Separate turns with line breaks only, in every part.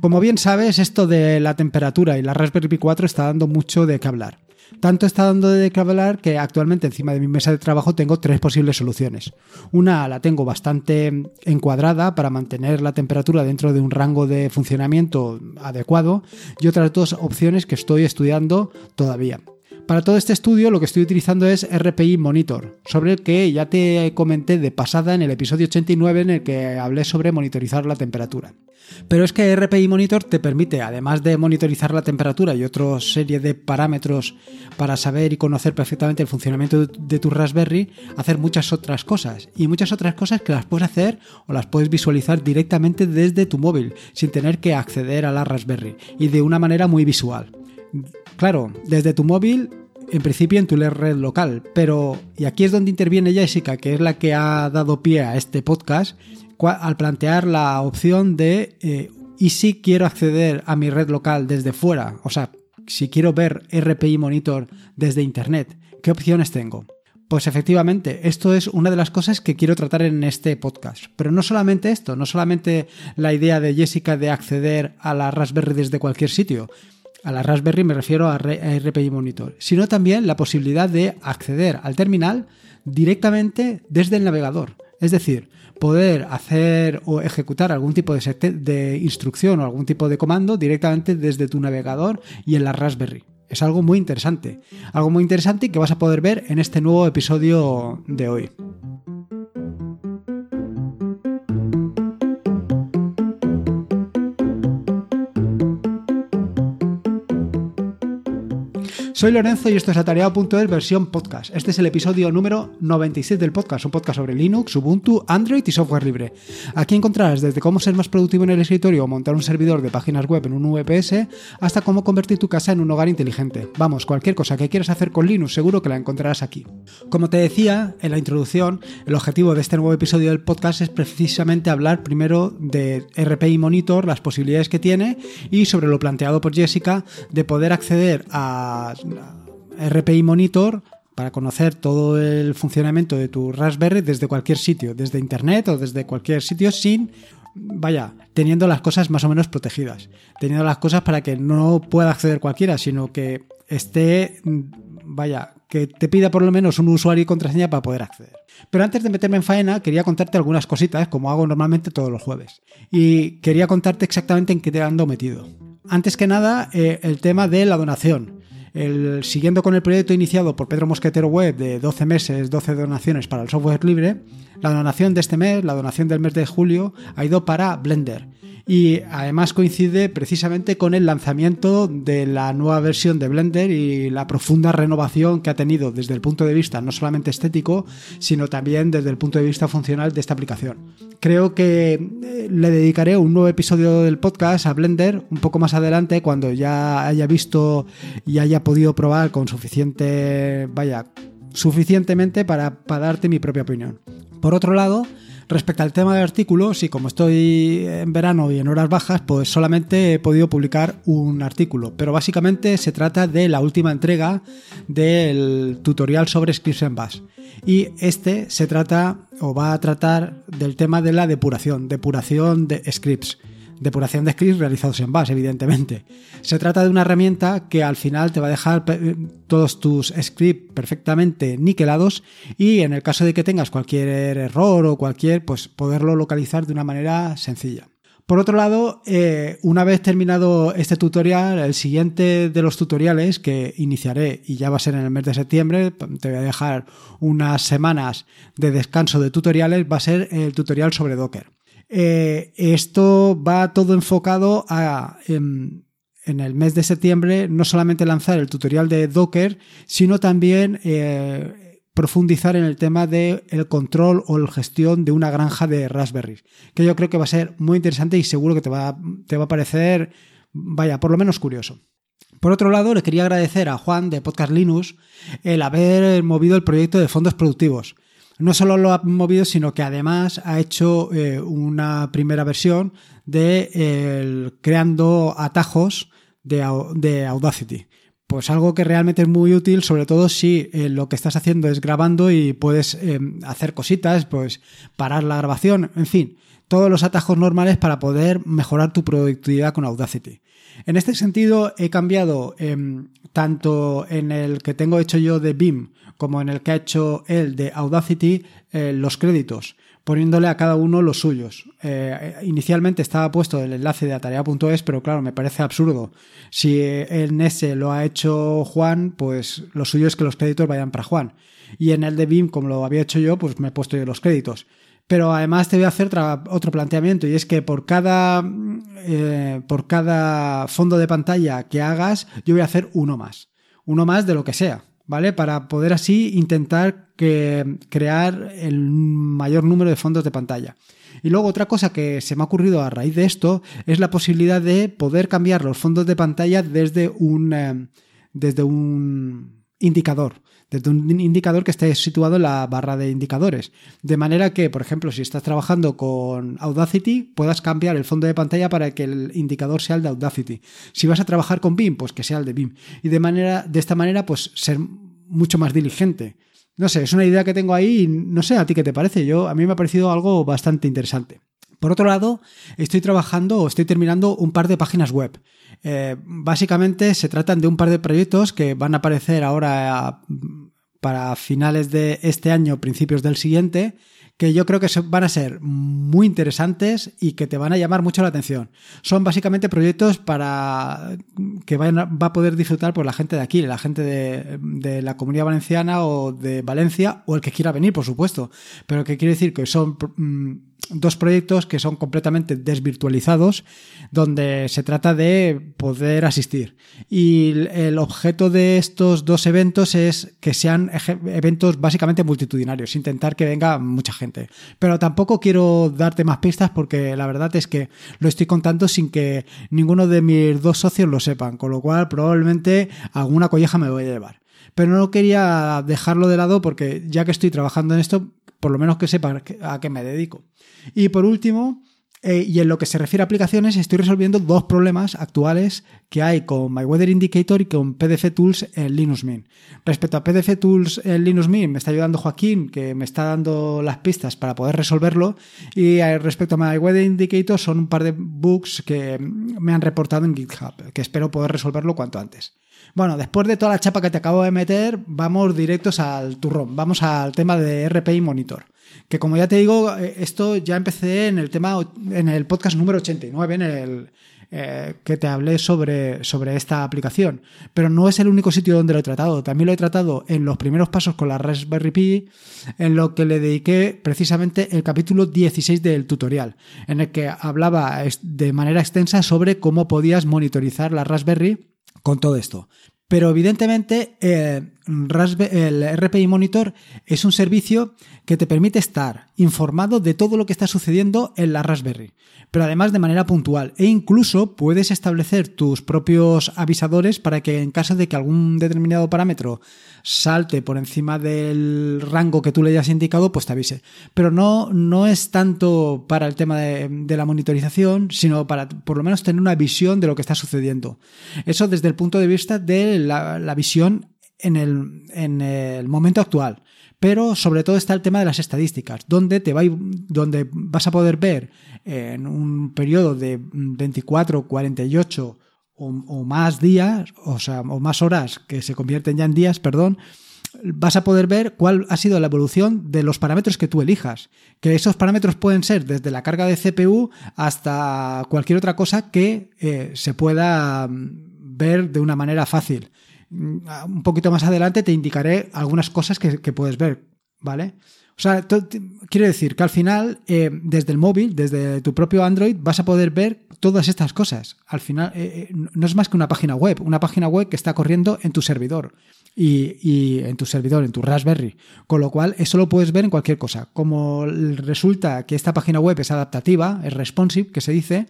Como bien sabes, esto de la temperatura y la Raspberry Pi 4 está dando mucho de qué hablar. Tanto está dando de qué hablar que actualmente encima de mi mesa de trabajo tengo tres posibles soluciones. Una la tengo bastante encuadrada para mantener la temperatura dentro de un rango de funcionamiento adecuado y otras dos opciones que estoy estudiando todavía. Para todo este estudio lo que estoy utilizando es RPI Monitor, sobre el que ya te comenté de pasada en el episodio 89 en el que hablé sobre monitorizar la temperatura. Pero es que RPI Monitor te permite, además de monitorizar la temperatura y otra serie de parámetros para saber y conocer perfectamente el funcionamiento de tu Raspberry, hacer muchas otras cosas. Y muchas otras cosas que las puedes hacer o las puedes visualizar directamente desde tu móvil, sin tener que acceder a la Raspberry, y de una manera muy visual. Claro, desde tu móvil en principio en tu red local, pero, y aquí es donde interviene Jessica, que es la que ha dado pie a este podcast, al plantear la opción de, eh, ¿y si quiero acceder a mi red local desde fuera? O sea, si quiero ver RPI Monitor desde Internet, ¿qué opciones tengo? Pues efectivamente, esto es una de las cosas que quiero tratar en este podcast. Pero no solamente esto, no solamente la idea de Jessica de acceder a la Raspberry desde cualquier sitio, a la Raspberry me refiero a RPI Monitor, sino también la posibilidad de acceder al terminal directamente desde el navegador. Es decir, poder hacer o ejecutar algún tipo de, de instrucción o algún tipo de comando directamente desde tu navegador y en la Raspberry. Es algo muy interesante. Algo muy interesante que vas a poder ver en este nuevo episodio de hoy. Soy Lorenzo y esto es Atareado.es versión podcast. Este es el episodio número 97 del podcast, un podcast sobre Linux, Ubuntu, Android y software libre. Aquí encontrarás desde cómo ser más productivo en el escritorio o montar un servidor de páginas web en un VPS hasta cómo convertir tu casa en un hogar inteligente. Vamos, cualquier cosa que quieras hacer con Linux seguro que la encontrarás aquí. Como te decía en la introducción, el objetivo de este nuevo episodio del podcast es precisamente hablar primero de RPI Monitor, las posibilidades que tiene y sobre lo planteado por Jessica de poder acceder a RPI Monitor para conocer todo el funcionamiento de tu Raspberry desde cualquier sitio, desde internet o desde cualquier sitio sin, vaya, teniendo las cosas más o menos protegidas, teniendo las cosas para que no pueda acceder cualquiera, sino que esté, vaya, que te pida por lo menos un usuario y contraseña para poder acceder. Pero antes de meterme en faena, quería contarte algunas cositas, como hago normalmente todos los jueves. Y quería contarte exactamente en qué te ando metido. Antes que nada, eh, el tema de la donación siguiendo con el proyecto iniciado por Pedro Mosquetero Web de 12 meses, 12 donaciones para el software libre, la donación de este mes, la donación del mes de julio, ha ido para Blender y además coincide precisamente con el lanzamiento de la nueva versión de Blender y la profunda renovación que ha tenido desde el punto de vista no solamente estético, sino también desde el punto de vista funcional de esta aplicación. Creo que eh, le dedicaré un nuevo episodio del podcast a Blender un poco más adelante cuando ya haya visto y haya podido probar con suficiente, vaya, suficientemente para, para darte mi propia opinión. Por otro lado, Respecto al tema del artículo, sí, como estoy en verano y en horas bajas, pues solamente he podido publicar un artículo, pero básicamente se trata de la última entrega del tutorial sobre scripts en Bash. Y este se trata o va a tratar del tema de la depuración, depuración de scripts depuración de scripts realizados en Bash, evidentemente. Se trata de una herramienta que al final te va a dejar todos tus scripts perfectamente niquelados y en el caso de que tengas cualquier error o cualquier, pues poderlo localizar de una manera sencilla. Por otro lado, eh, una vez terminado este tutorial, el siguiente de los tutoriales que iniciaré y ya va a ser en el mes de septiembre, te voy a dejar unas semanas de descanso de tutoriales, va a ser el tutorial sobre Docker. Eh, esto va todo enfocado a, en, el mes de septiembre, no solamente lanzar el tutorial de Docker, sino también eh, profundizar en el tema del el control o la gestión de una granja de Raspberry, que yo creo que va a ser muy interesante y seguro que te va, te va a parecer, vaya, por lo menos curioso. Por otro lado, le quería agradecer a Juan de Podcast Linux el haber movido el proyecto de fondos productivos no solo lo ha movido, sino que además ha hecho eh, una primera versión de creando atajos de, Audacity pues algo que realmente es muy útil, sobre todo si eh, lo que estás haciendo es grabando y puedes eh, hacer cositas, pues parar la grabación, en fin, todos los atajos normales para poder mejorar tu productividad con Audacity. En este sentido, he cambiado em, tanto en el que tengo hecho yo de BIM como en el que ha hecho él de Audacity eh, los créditos poniéndole a cada uno los suyos. Eh, inicialmente estaba puesto el enlace de atarea.es, pero claro, me parece absurdo. Si en ese lo ha hecho Juan, pues lo suyo es que los créditos vayan para Juan. Y en el de BIM, como lo había hecho yo, pues me he puesto yo los créditos. Pero además te voy a hacer otro planteamiento y es que por cada, eh, por cada fondo de pantalla que hagas, yo voy a hacer uno más. Uno más de lo que sea. ¿Vale? Para poder así intentar que, crear el mayor número de fondos de pantalla. Y luego otra cosa que se me ha ocurrido a raíz de esto es la posibilidad de poder cambiar los fondos de pantalla desde un, eh, desde un indicador desde un indicador que esté situado en la barra de indicadores. De manera que, por ejemplo, si estás trabajando con Audacity, puedas cambiar el fondo de pantalla para que el indicador sea el de Audacity. Si vas a trabajar con BIM, pues que sea el de BIM. Y de, manera, de esta manera, pues ser mucho más diligente. No sé, es una idea que tengo ahí y no sé a ti qué te parece. Yo, a mí me ha parecido algo bastante interesante. Por otro lado, estoy trabajando o estoy terminando un par de páginas web. Eh, básicamente se tratan de un par de proyectos que van a aparecer ahora para finales de este año, principios del siguiente, que yo creo que van a ser muy interesantes y que te van a llamar mucho la atención. Son básicamente proyectos para que va a poder disfrutar por la gente de aquí, la gente de, de, la comunidad valenciana o de Valencia o el que quiera venir, por supuesto. Pero que quiere decir que son mm, dos proyectos que son completamente desvirtualizados, donde se trata de poder asistir. Y el objeto de estos dos eventos es que sean eventos básicamente multitudinarios, intentar que venga mucha gente. Pero tampoco quiero darte más pistas porque la verdad es que lo estoy contando sin que ninguno de mis dos socios lo sepan, con lo cual probablemente alguna colleja me voy a llevar pero no quería dejarlo de lado porque ya que estoy trabajando en esto, por lo menos que sepa a qué me dedico. Y por último, eh, y en lo que se refiere a aplicaciones, estoy resolviendo dos problemas actuales que hay con MyWeather Indicator y con PDF Tools en Linux Mint. Respecto a PDF Tools en Linux Mint, me está ayudando Joaquín, que me está dando las pistas para poder resolverlo. Y eh, respecto a MyWeather Indicator, son un par de bugs que me han reportado en GitHub, que espero poder resolverlo cuanto antes. Bueno, después de toda la chapa que te acabo de meter, vamos directos al turrón. Vamos al tema de RPI Monitor. Que como ya te digo, eh, esto ya empecé en el tema, en el podcast número 89, en el eh, que te hablé sobre, sobre esta aplicación. Pero no es el único sitio donde lo he tratado. También lo he tratado en los primeros pasos con la Raspberry Pi, en lo que le dediqué precisamente el capítulo 16 del tutorial, en el que hablaba de manera extensa sobre cómo podías monitorizar la Raspberry con todo esto. Pero evidentemente eh, el RPI Monitor es un servicio que te permite estar informado de todo lo que está sucediendo en la Raspberry, pero además de manera puntual e incluso puedes establecer tus propios avisadores para que en caso de que algún determinado parámetro salte por encima del rango que tú le hayas indicado, pues te avise. Pero no, no es tanto para el tema de, la monitorización, sino para por lo menos tener una visión de lo que está sucediendo. Eso desde el punto de vista de la, la visión en el, en el momento actual. Pero sobre todo está el tema de las estadísticas, donde, te va, donde vas a poder ver en un periodo de 24, 48 o, más días, o sea, o más horas que se convierten ya en días, perdón, vas a poder ver cuál ha sido la evolución de los parámetros que tú elijas. Que esos parámetros pueden ser desde la carga de CPU hasta cualquier otra cosa que eh, se pueda mm, ver de una manera fácil. Mm, un poquito más adelante te indicaré algunas cosas que, puedes ver, ¿vale? O sea, quiero decir que al final, eh, desde el móvil, desde tu propio Android, vas a poder ver todas estas cosas. Al final, eh, eh, no es más que una página web, una página web que está corriendo en tu servidor y, y, en tu servidor, en tu Raspberry. Con lo cual, eso lo puedes ver en cualquier cosa. Como resulta que esta página web es adaptativa, es responsive, que se dice,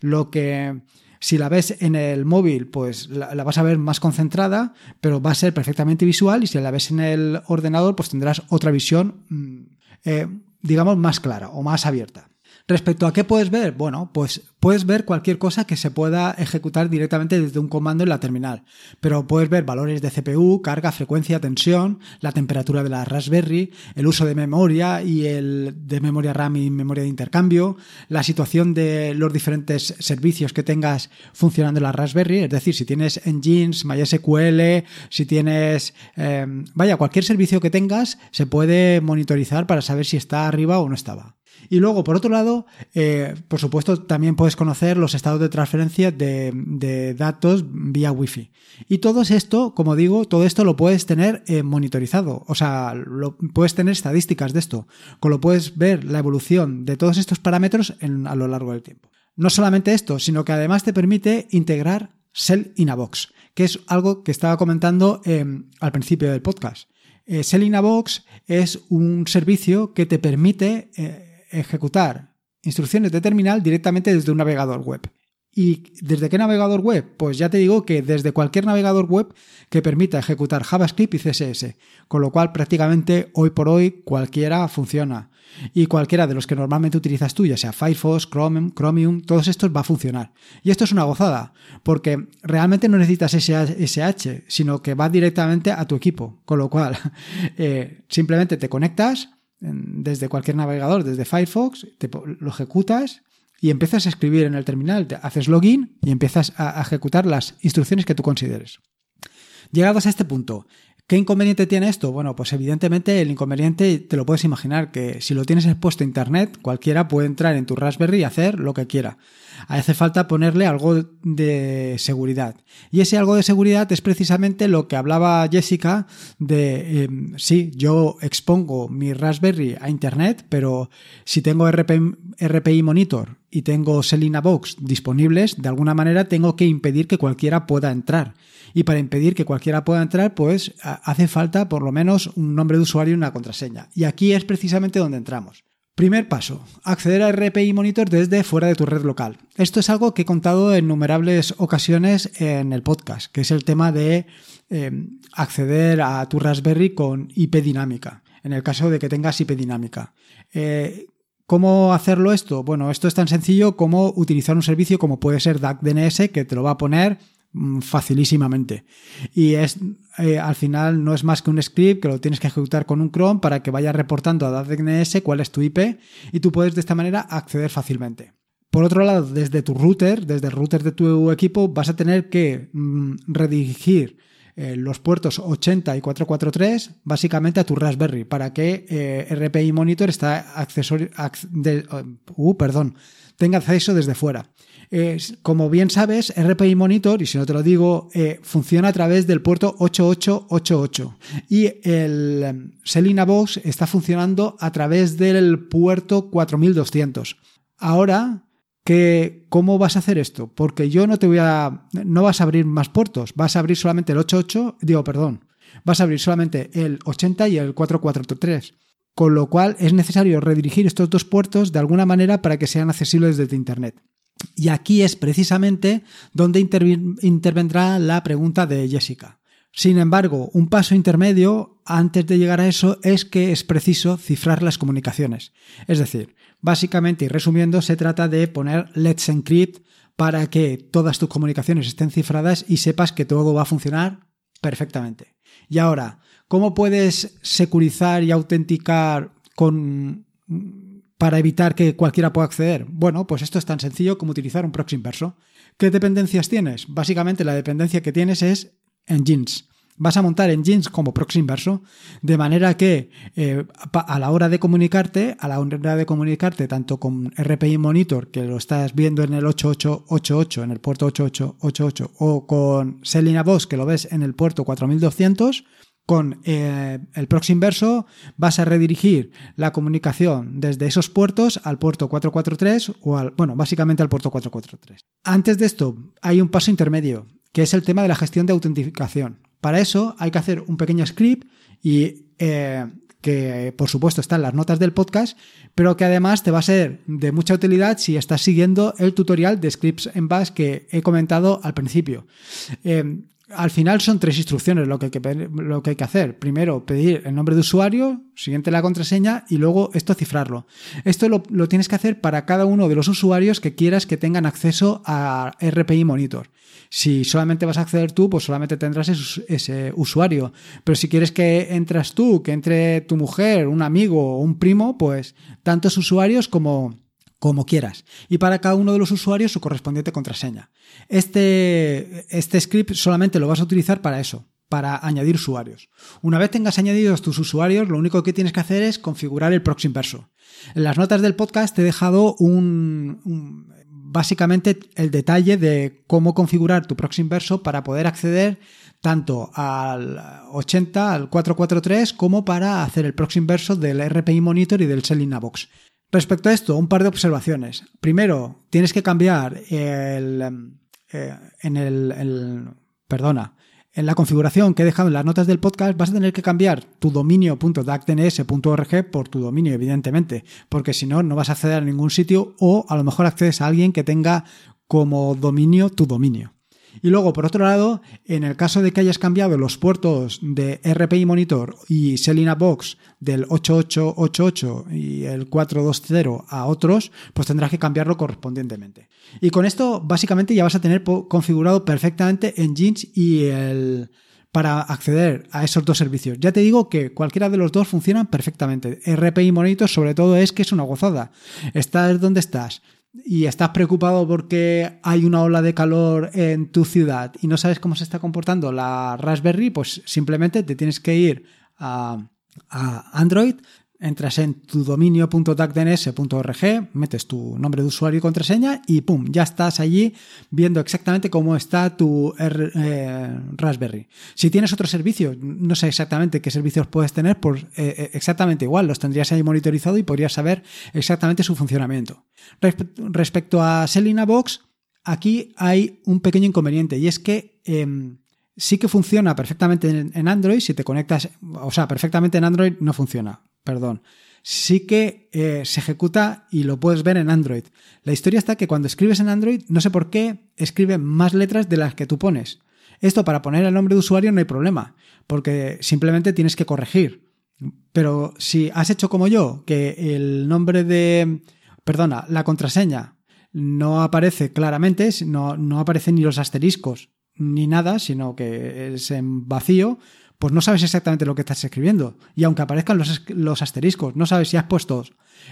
lo que si la ves en el móvil, pues la, vas a ver más concentrada, pero va a ser perfectamente visual y si la ves en el ordenador, pues tendrás otra visión, mm, eh, digamos, más clara o más abierta. Respecto a qué puedes ver, bueno, pues puedes ver cualquier cosa que se pueda ejecutar directamente desde un comando en la terminal, pero puedes ver valores de CPU, carga, frecuencia, tensión, la temperatura de la Raspberry, el uso de memoria y el de memoria RAM y memoria de intercambio, la situación de los diferentes servicios que tengas funcionando en la Raspberry, es decir, si tienes Engines, MySQL, si tienes, eh, vaya, cualquier servicio que tengas se puede monitorizar para saber si está arriba o no estaba. Y luego, por otro lado, eh, por supuesto, también puedes conocer los estados de transferencia de, datos vía Wi-Fi. Y todo esto, como digo, todo esto lo puedes tener eh, monitorizado. O sea, lo, puedes tener estadísticas de esto. Con lo puedes ver la evolución de todos estos parámetros a lo largo del tiempo. No solamente esto, sino que además te permite integrar Sell in a Box, que es algo que estaba comentando em, al principio del podcast. Eh, Sell in a Box es un servicio que te permite ejecutar instrucciones de terminal directamente desde un navegador web. ¿Y desde qué navegador web? Pues ya te digo que desde cualquier navegador web que permita ejecutar JavaScript y CSS, con lo cual prácticamente hoy por hoy cualquiera funciona. Y cualquiera de los que normalmente utilizas tú, ya sea Firefox, Chromium, Chromium, todos estos va a funcionar. Y esto es una gozada, porque realmente no necesitas SSH, sino que va directamente a tu equipo. Con lo cual, eh, simplemente te conectas, desde cualquier navegador, desde Firefox, te, lo ejecutas y empiezas a escribir en el terminal, te haces login y empiezas a ejecutar las instrucciones que tú consideres. Llegados a este punto, ¿Qué inconveniente tiene esto? Bueno, pues evidentemente el inconveniente te lo puedes imaginar, que si lo tienes expuesto a Internet, cualquiera puede entrar en tu Raspberry y hacer lo que quiera. Hace falta ponerle algo de seguridad. Y ese algo de seguridad es precisamente lo que hablaba Jessica de, em, sí, yo expongo mi Raspberry a Internet, pero si tengo RPI, Monitor y tengo Selina Box disponibles, de alguna manera tengo que impedir que cualquiera pueda entrar. Y para impedir que cualquiera pueda entrar, pues hace falta por lo menos un nombre de usuario y una contraseña. Y aquí es precisamente donde entramos. Primer paso, acceder a RPI Monitor desde fuera de tu red local. Esto es algo que he contado en innumerables ocasiones en el podcast, que es el tema de em, acceder a tu Raspberry con IP dinámica, en el caso de que tengas IP dinámica. Eh, ¿Cómo hacerlo esto? Bueno, esto es tan sencillo como utilizar un servicio como puede ser DAC-DNS que te lo va a poner facilísimamente. Y es eh, al final no es más que un script que lo tienes que ejecutar con un Chrome para que vaya reportando a DNS cuál es tu IP y tú puedes de esta manera acceder fácilmente. Por otro lado, desde tu router, desde el router de tu equipo, vas a tener que mm, redirigir eh, los puertos 80 y 443 básicamente a tu Raspberry para que eh, RPI Monitor está accesorio, uh, perdón, tenga acceso desde fuera como bien sabes, RPI Monitor, y si no te lo digo, eh, funciona a través del puerto 8888 y el em, Selina Box está funcionando a través del puerto 4200. Ahora, que, ¿cómo vas a hacer esto? Porque yo no te voy a... no vas a abrir más puertos, vas a abrir solamente el 88, digo, perdón, vas a abrir solamente el 80 y el 443 con lo cual es necesario redirigir estos dos puertos de alguna manera para que sean accesibles desde Internet. Y aquí es precisamente donde intervendrá la pregunta de Jessica. Sin embargo, un paso intermedio antes de llegar a eso es que es preciso cifrar las comunicaciones. Es decir, básicamente y resumiendo, se trata de poner Let's Encrypt para que todas tus comunicaciones estén cifradas y sepas que todo va a funcionar perfectamente. Y ahora, ¿cómo puedes securizar y autenticar con para evitar que cualquiera pueda acceder? Bueno, pues esto es tan sencillo como utilizar un proxy inverso. ¿Qué dependencias tienes? Básicamente la dependencia que tienes es engines. Vas a montar engines como proxy inverso, de manera que eh, a la hora de comunicarte, a la hora de comunicarte tanto con RPI Monitor, que lo estás viendo en el 8888, en el puerto 8888, o con Selina Boss, que lo ves en el puerto 4200, con eh, el proxy inverso vas a redirigir la comunicación desde esos puertos al puerto 443 o al, bueno, básicamente al puerto 443. Antes de esto hay un paso intermedio, que es el tema de la gestión de autenticación. Para eso hay que hacer un pequeño script y eh, que por supuesto está en las notas del podcast, pero que además te va a ser de mucha utilidad si estás siguiendo el tutorial de scripts en bash que he comentado al principio. Eh, al final son tres instrucciones lo que, hay que, lo que hay que hacer. Primero, pedir el nombre de usuario, siguiente la contraseña y luego esto cifrarlo. Esto lo, lo, tienes que hacer para cada uno de los usuarios que quieras que tengan acceso a RPI Monitor. Si solamente vas a acceder tú, pues solamente tendrás ese, ese usuario. Pero si quieres que entras tú, que entre tu mujer, un amigo o un primo, pues tantos usuarios como como quieras. Y para cada uno de los usuarios su correspondiente contraseña. Este, este script solamente lo vas a utilizar para eso, para añadir usuarios. Una vez tengas añadidos tus usuarios, lo único que tienes que hacer es configurar el proxy inverso. En las notas del podcast te he dejado un, básicamente el detalle de cómo configurar tu proxy inverso para poder acceder tanto al 80, al 443, como para hacer el proxy inverso del RPI Monitor y del Selina Box. Respecto a esto, un par de observaciones. Primero, tienes que cambiar el, eh, en el, perdona, en la configuración que he dejado en las notas del podcast vas a tener que cambiar tu dominio.dactns.org por tu dominio, evidentemente, porque si no, no vas a acceder a ningún sitio o a lo mejor accedes a alguien que tenga como dominio tu dominio. Y luego, por otro lado, en el caso de que hayas cambiado los puertos de RPI Monitor y Selina Box del 8888 y el 420 a otros, pues tendrás que cambiarlo correspondientemente. Y con esto, básicamente, ya vas a tener configurado perfectamente Engines y el para acceder a esos dos servicios. Ya te digo que cualquiera de los dos funcionan perfectamente. RPI Monitor sobre todo es que es una gozada. Estás donde estás, y estás preocupado porque hay una ola de calor en tu ciudad y no sabes cómo se está comportando la Raspberry, pues simplemente te tienes que ir a, a Android, entras en tu dominio.dacdns.org, metes tu nombre de usuario y contraseña y pum, ya estás allí viendo exactamente cómo está tu eh, Raspberry. Si tienes otro servicio, no sé exactamente qué servicios puedes tener, pues exactamente igual, los tendrías ahí monitorizado y podrías saber exactamente su funcionamiento. respecto a Selina Box, aquí hay un pequeño inconveniente y es que em, sí que funciona perfectamente en Android si te conectas, o sea, perfectamente en Android no funciona perdón, sí que eh, se ejecuta y lo puedes ver en Android. La historia está que cuando escribes en Android, no sé por qué, escribe más letras de las que tú pones. Esto para poner el nombre de usuario no hay problema, porque simplemente tienes que corregir. Pero si has hecho como yo, que el nombre de, perdona, la contraseña no aparece claramente, no, no aparecen ni los asteriscos ni nada, sino que es en vacío, pues no sabes exactamente lo que estás escribiendo. Y aunque aparezcan los, asteriscos, no sabes si has puesto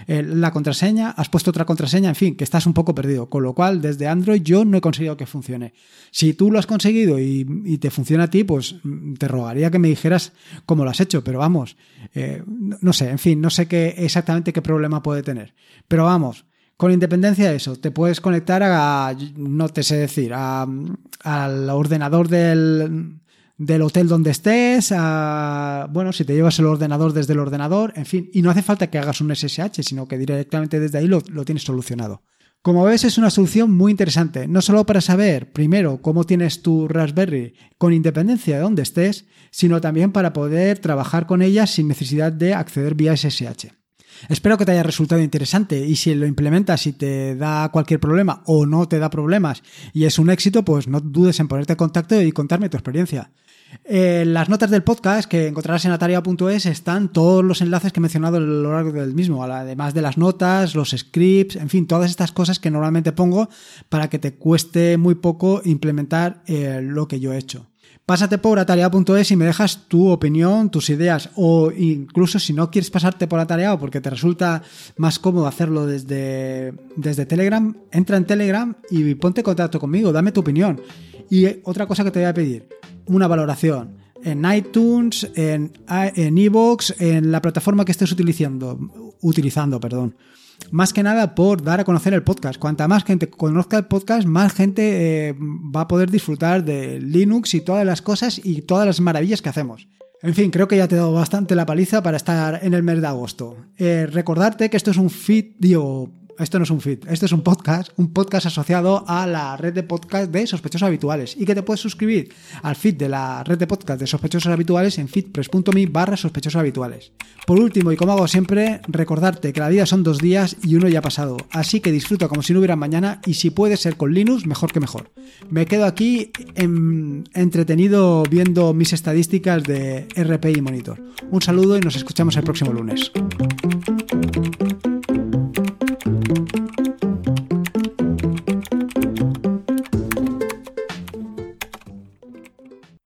eh, la contraseña, has puesto otra contraseña, en fin, que estás un poco perdido. Con lo cual, desde Android yo no he conseguido que funcione. Si tú lo has conseguido y, te funciona a ti, pues mm, te rogaría que me dijeras cómo lo has hecho. Pero vamos, eh, no sé, en fin, no sé qué, exactamente qué problema puede tener. Pero vamos, con independencia de eso, te puedes conectar a, no te sé decir, al ordenador del, del hotel donde estés, bueno, si te llevas el ordenador desde el ordenador, en fin, y no hace falta que hagas un SSH, sino que directamente desde ahí lo, tienes solucionado. Como ves, es una solución muy interesante, no solo para saber, primero, cómo tienes tu Raspberry con independencia de donde estés, sino también para poder trabajar con ella sin necesidad de acceder vía SSH. Espero que te haya resultado interesante y si lo implementas y te da cualquier problema o no te da problemas y es un éxito, pues no dudes en ponerte en contacto y contarme tu experiencia. En las notas del podcast que encontrarás en ataria.es están todos los enlaces que he mencionado a lo largo del mismo, además de las notas, los scripts, en fin, todas estas cosas que normalmente pongo para que te cueste muy poco implementar eh, lo que yo he hecho. Pásate por atareado.es y me dejas tu opinión, tus ideas o incluso si no quieres pasarte por atareado porque te resulta más cómodo hacerlo desde, desde Telegram, entra en Telegram y ponte en contacto conmigo, dame tu opinión. Y otra cosa que te voy a pedir, una valoración en iTunes, en en en la plataforma que estés utilizando, utilizando, perdón. Más que nada por dar a conocer el podcast. Cuanta más gente conozca el podcast, más gente eh, va a poder disfrutar de Linux y todas las cosas y todas las maravillas que hacemos. En fin, creo que ya te he dado bastante la paliza para estar en el mes de agosto. Eh, recordarte que esto es un feed, esto no es un feed, esto es un podcast, un podcast asociado a la red de podcast de sospechosos habituales y que te puedes suscribir al feed de la red de podcast de sospechosos habituales en feedpress.me barra sospechosos habituales. Por último, y como hago siempre, recordarte que la vida son dos días y uno ya ha pasado, así que disfruta como si no hubiera mañana y si puede ser con Linux, mejor que mejor. Me quedo aquí entretenido viendo mis estadísticas de RPI Monitor. Un saludo y nos escuchamos el próximo lunes.